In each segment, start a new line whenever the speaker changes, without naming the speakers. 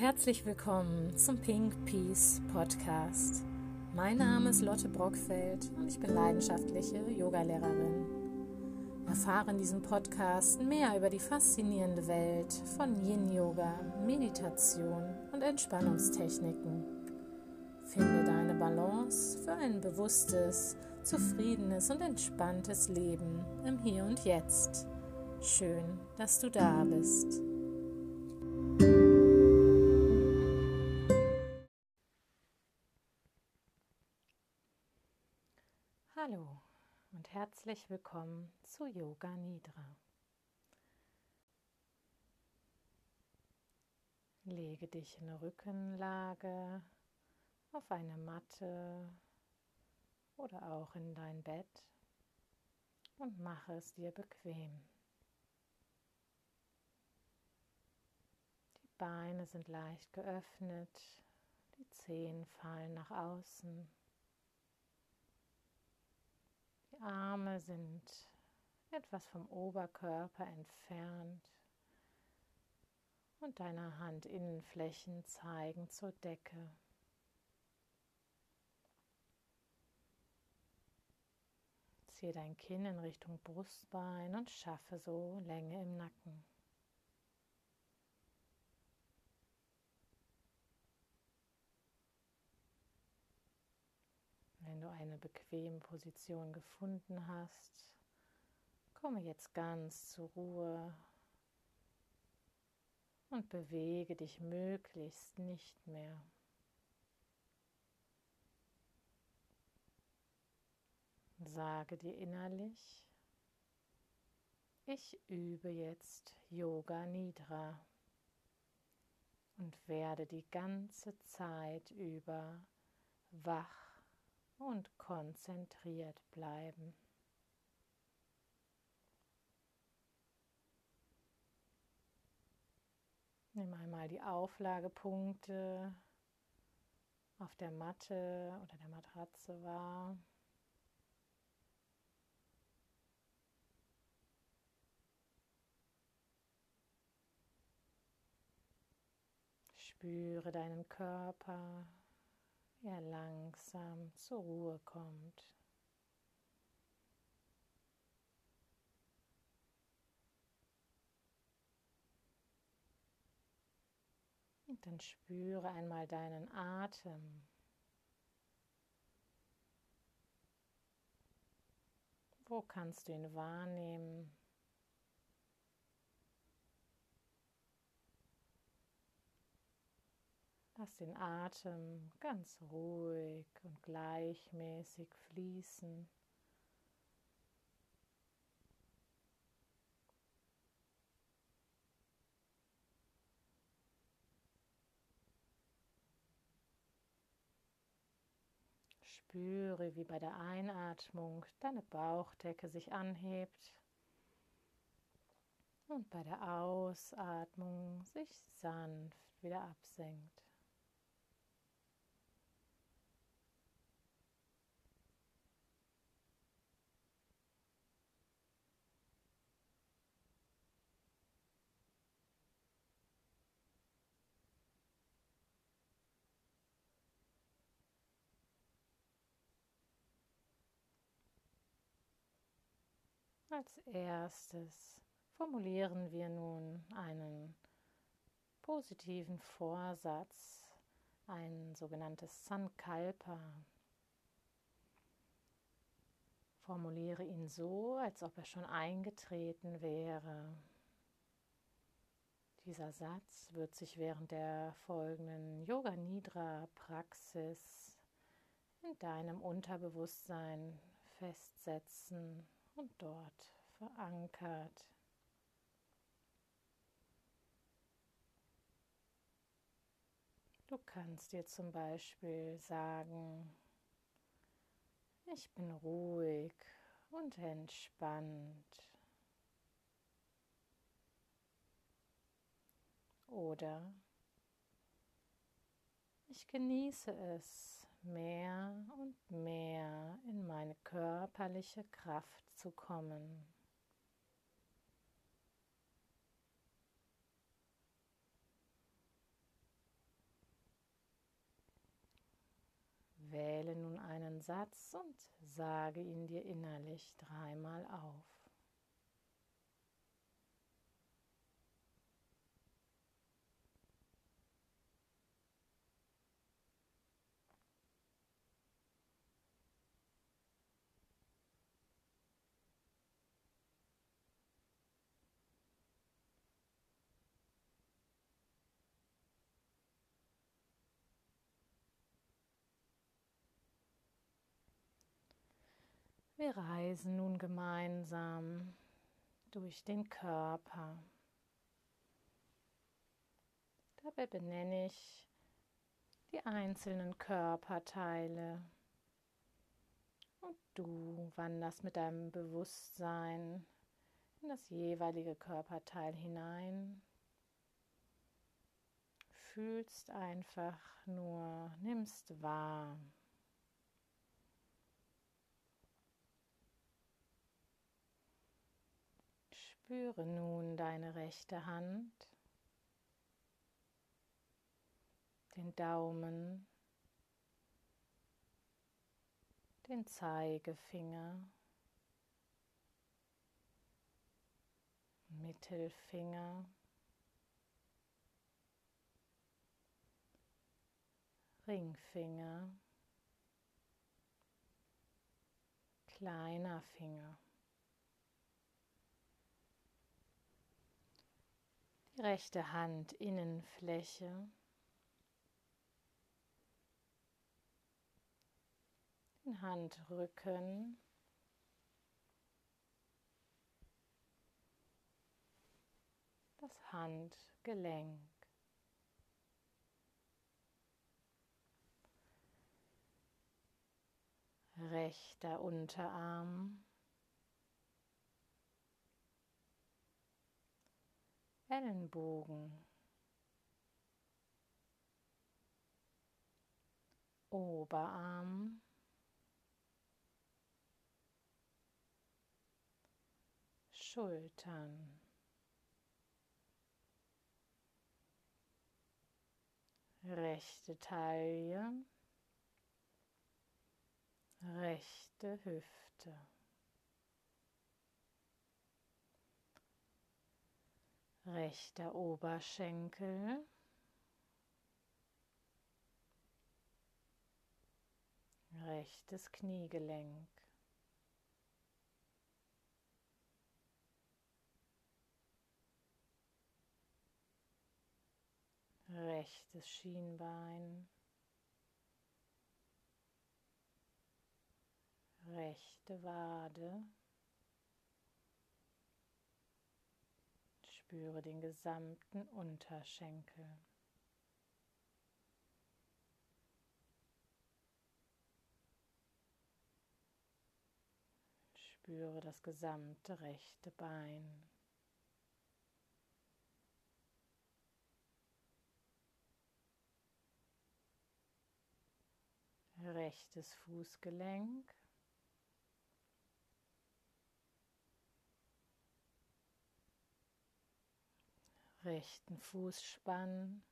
herzlich willkommen zum Pink Peace Podcast. Mein Name ist Lotte Brockfeld und ich bin leidenschaftliche Yogalehrerin. Erfahre in diesem Podcast mehr über die faszinierende Welt von Yin Yoga, Meditation und Entspannungstechniken. Finde deine Balance für ein bewusstes, zufriedenes und entspanntes Leben im Hier und Jetzt. Schön, dass du da bist. Hallo und herzlich willkommen zu Yoga Nidra. Lege dich in eine Rückenlage auf eine Matte oder auch in dein Bett und mache es dir bequem. Die Beine sind leicht geöffnet, die Zehen fallen nach außen. Arme sind etwas vom Oberkörper entfernt und deine Handinnenflächen zeigen zur Decke. Ziehe dein Kinn in Richtung Brustbein und schaffe so Länge im Nacken. Wenn du eine bequeme Position gefunden hast, komme jetzt ganz zur Ruhe und bewege dich möglichst nicht mehr. Sage dir innerlich, ich übe jetzt Yoga Nidra und werde die ganze Zeit über wach und konzentriert bleiben. Nimm einmal die Auflagepunkte auf der Matte oder der Matratze wahr. Spüre deinen Körper, er langsam zur Ruhe kommt. Und dann spüre einmal deinen Atem. Wo kannst du ihn wahrnehmen? Lass den Atem ganz ruhig und gleichmäßig fließen. Spüre, wie bei der Einatmung deine Bauchdecke sich anhebt und bei der Ausatmung sich sanft wieder absenkt. Als erstes formulieren wir nun einen positiven Vorsatz, ein sogenanntes Sankalpa. Formuliere ihn so, als ob er schon eingetreten wäre. Dieser Satz wird sich während der folgenden Yoga Nidra Praxis in deinem Unterbewusstsein festsetzen und dort verankert. Du kannst dir zum Beispiel sagen, ich bin ruhig und entspannt. Oder ich genieße es, mehr und mehr in meine körperliche Kraft zu kommen. Wähle nun einen Satz und sage ihn dir innerlich dreimal auf. Wir reisen nun gemeinsam durch den Körper. Dabei benenne ich die einzelnen Körperteile und du wanderst mit deinem Bewusstsein in das jeweilige Körperteil hinein. Fühlst einfach nur, nimmst wahr. Spüre nun deine rechte Hand, den Daumen, den Zeigefinger, Mittelfinger, Ringfinger, kleiner Finger. Rechte Hand Innenfläche. Den Handrücken. Das Handgelenk. Rechter Unterarm. Ellenbogen, Oberarm, Schultern, rechte Taille, rechte Hüfte. Rechter Oberschenkel, rechtes Kniegelenk. Rechtes Schienbein, rechte Wade. Spüre den gesamten Unterschenkel. Spüre das gesamte rechte Bein. Rechtes Fußgelenk. Rechten Fußspann.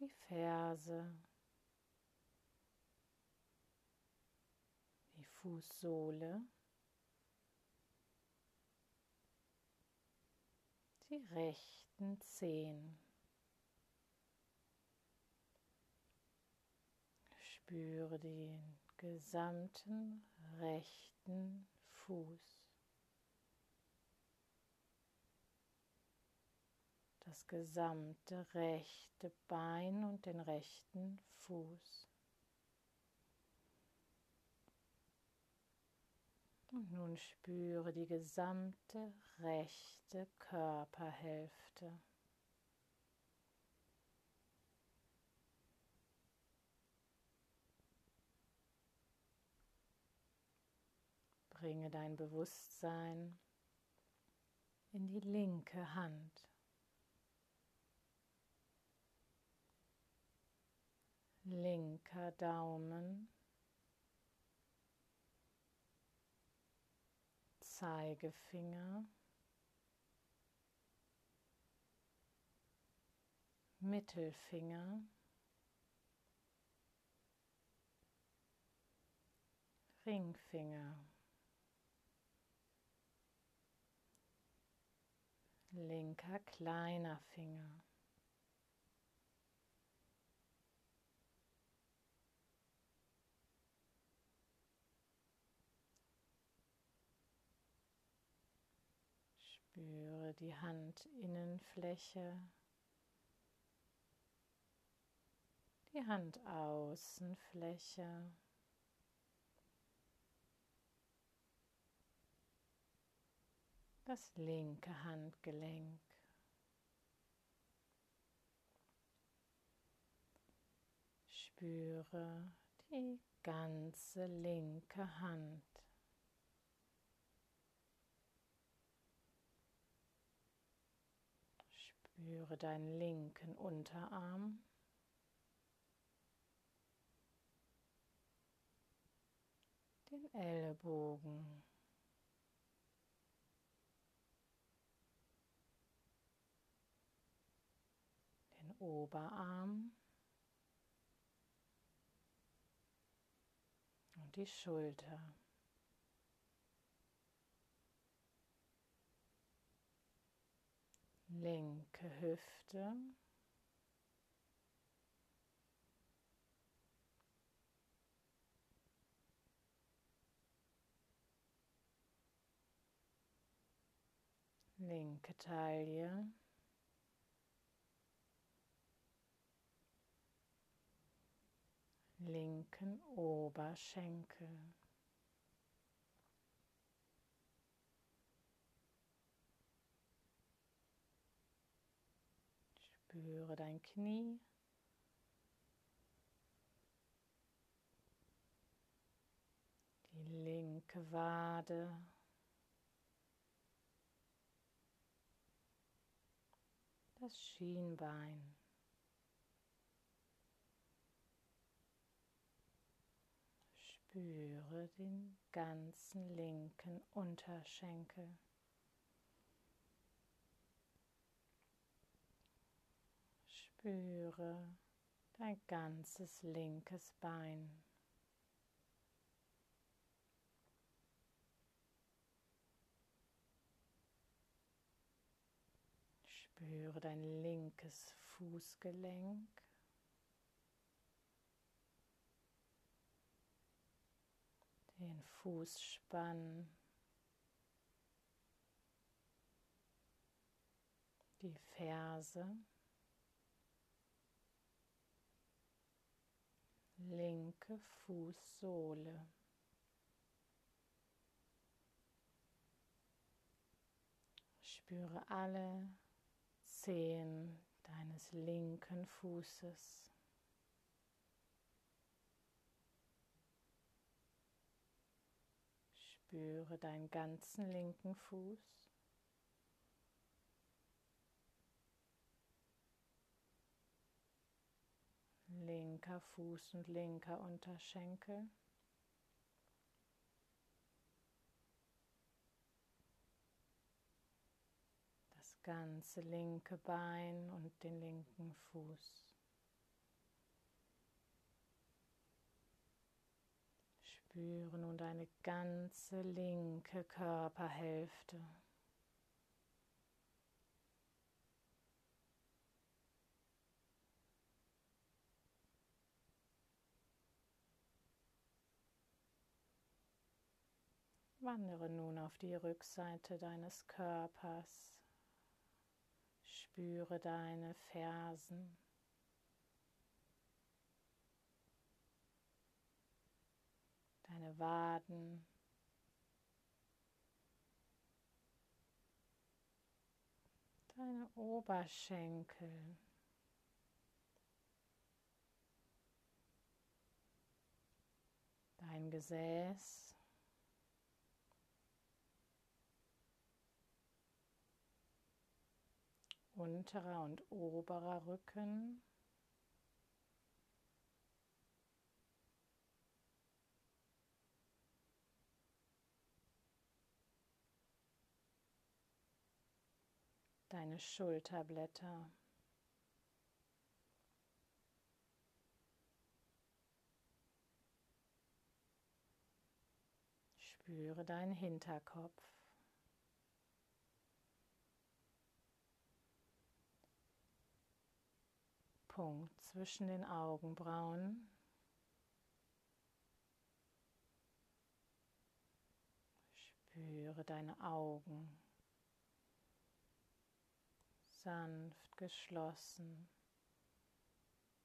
Die Ferse, die Fußsohle, die rechten Zehen. Spüre den gesamten rechten Fuß. Das gesamte rechte Bein und den rechten Fuß. Und nun spüre die gesamte rechte Körperhälfte. Bringe dein Bewusstsein in die linke Hand. Linker Daumen, Zeigefinger, Mittelfinger, Ringfinger, linker kleiner Finger. Spüre die Handinnenfläche, die Handaußenfläche. Das linke Handgelenk. Spüre die ganze linke Hand. Spüre deinen linken Unterarm. Den Ellbogen. Den Oberarm. Und die Schulter. linke Hüfte. Linke Taille. Linken Oberschenkel. Spüre dein Knie. Die linke Wade. Das Schienbein. Spüre den ganzen linken Unterschenkel. Spüre dein ganzes linkes Bein. Spüre dein linkes Fußgelenk. Den Fußspann. Die Ferse. linke Fußsohle. Spüre alle Zehen deines linken Fußes. Spüre deinen ganzen linken Fuß. linker Fuß und linker Unterschenkel. Das ganze linke Bein und den linken Fuß. Spüre nun deine ganze linke Körperhälfte. Wandere nun auf die Rückseite deines Körpers. Spüre deine Fersen. Deine Waden. Deine Oberschenkel. Dein Gesäß. unterer und oberer Rücken. deine Schulterblätter. Spüre deinen Hinterkopf. Punkt zwischen den Augenbrauen. Spüre deine Augen sanft geschlossen.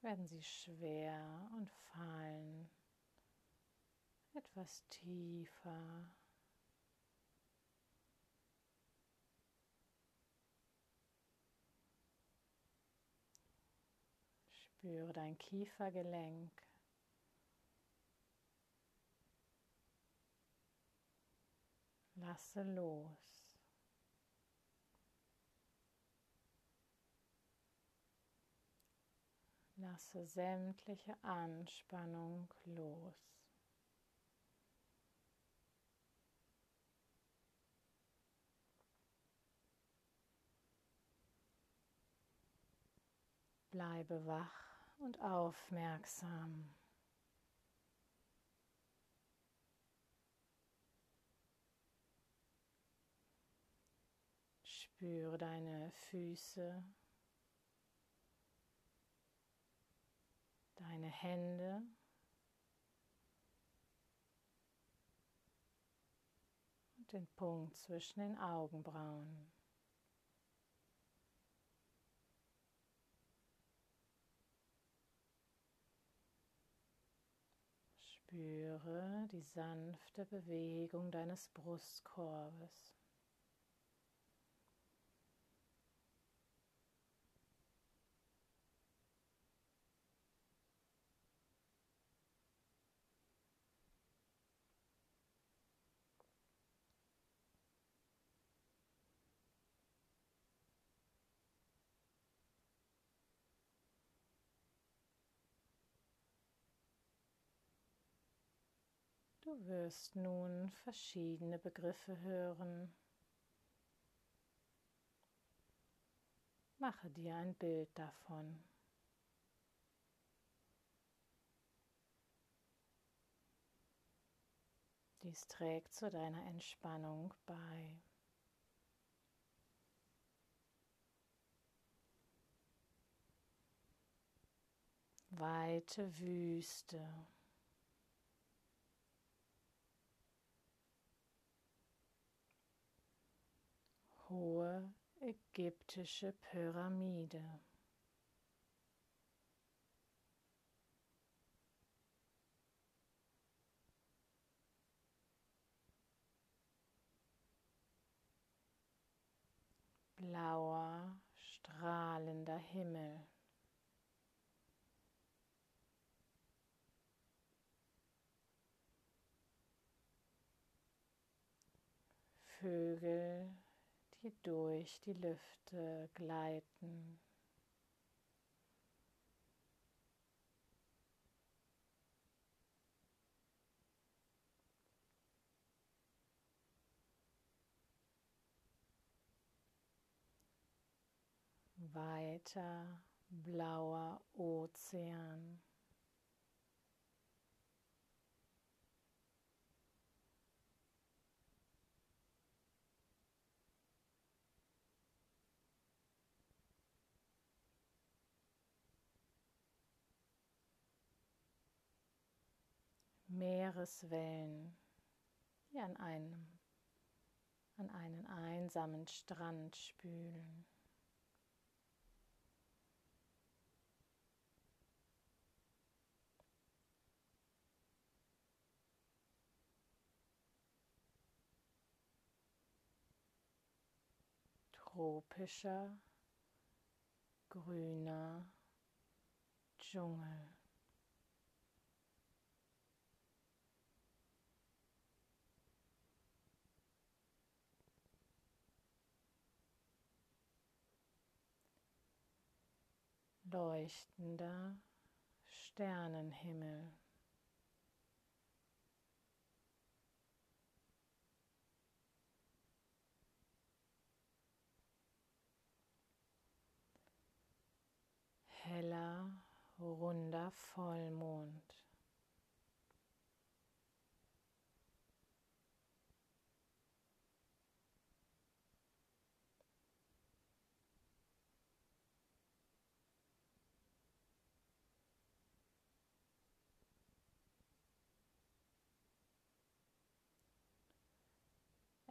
Werden sie schwer und fallen etwas tiefer. Spüre dein Kiefergelenk. Lasse los. Lasse sämtliche Anspannung los. Bleibe wach und aufmerksam. Spüre deine Füße, deine Hände. und den Punkt zwischen den Augenbrauen. Spüre die sanfte Bewegung deines Brustkorbes. Du wirst nun verschiedene Begriffe hören. Mache dir ein Bild davon. Dies trägt zu deiner Entspannung bei. Weite Wüste. Ägyptische Pyramide. Blauer, strahlender Himmel. Vögel die durch die Lüfte gleiten. Weiter blauer Ozean. Meereswellen, die an einem, an einen einsamen Strand spülen. Tropischer, grüner Dschungel. Leuchtender Sternenhimmel. Heller, runder Vollmond.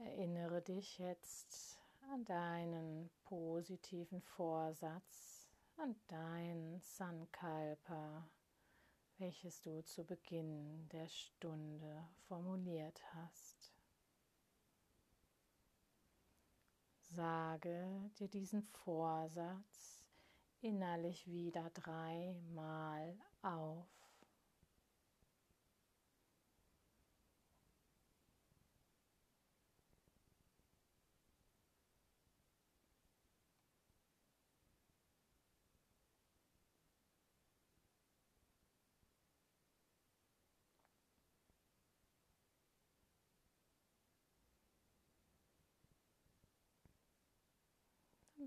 Erinnere dich jetzt an deinen positiven Vorsatz, an dein Sankalpa, welches du zu Beginn der Stunde formuliert hast. Sage dir diesen Vorsatz innerlich wieder dreimal auf.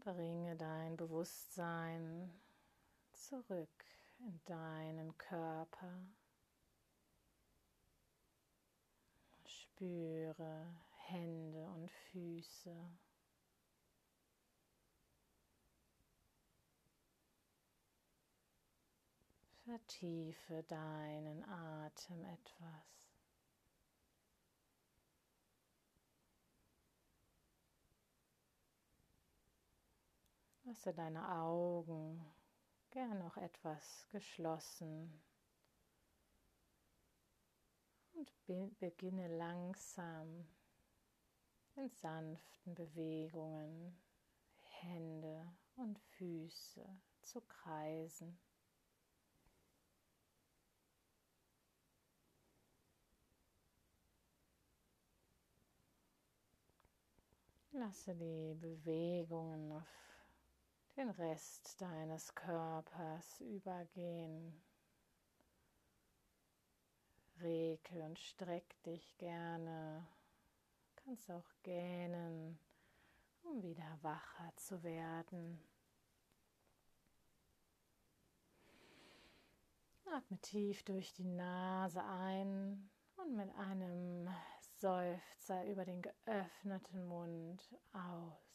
Bringe dein Bewusstsein zurück in deinen Körper. Spüre Hände und Füße. Vertiefe deinen Atem etwas. Lasse deine Augen gern noch etwas geschlossen und be beginne langsam in sanften Bewegungen Hände und Füße zu kreisen. Lasse die Bewegungen auf den Rest deines Körpers übergehen. Regel und streck dich gerne. Kannst auch gähnen, um wieder wacher zu werden. Atme tief durch die Nase ein und mit einem Seufzer über den geöffneten Mund aus.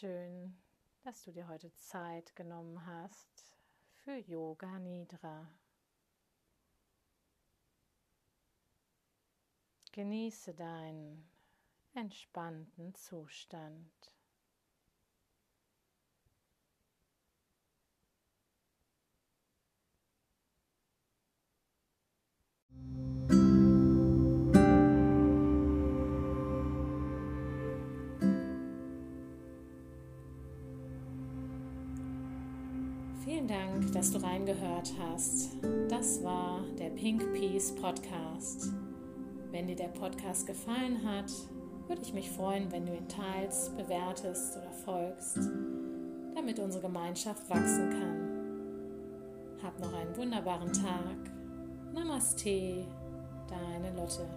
Schön, dass du dir heute Zeit genommen hast für Yoga Nidra. Genieße deinen entspannten Zustand. Dank, dass du reingehört hast. Das war der Pink Peace Podcast. Wenn dir der Podcast gefallen hat, würde ich mich freuen, wenn du ihn teilst, bewertest oder folgst, damit unsere Gemeinschaft wachsen kann. Hab noch einen wunderbaren Tag. Namaste, deine Lotte.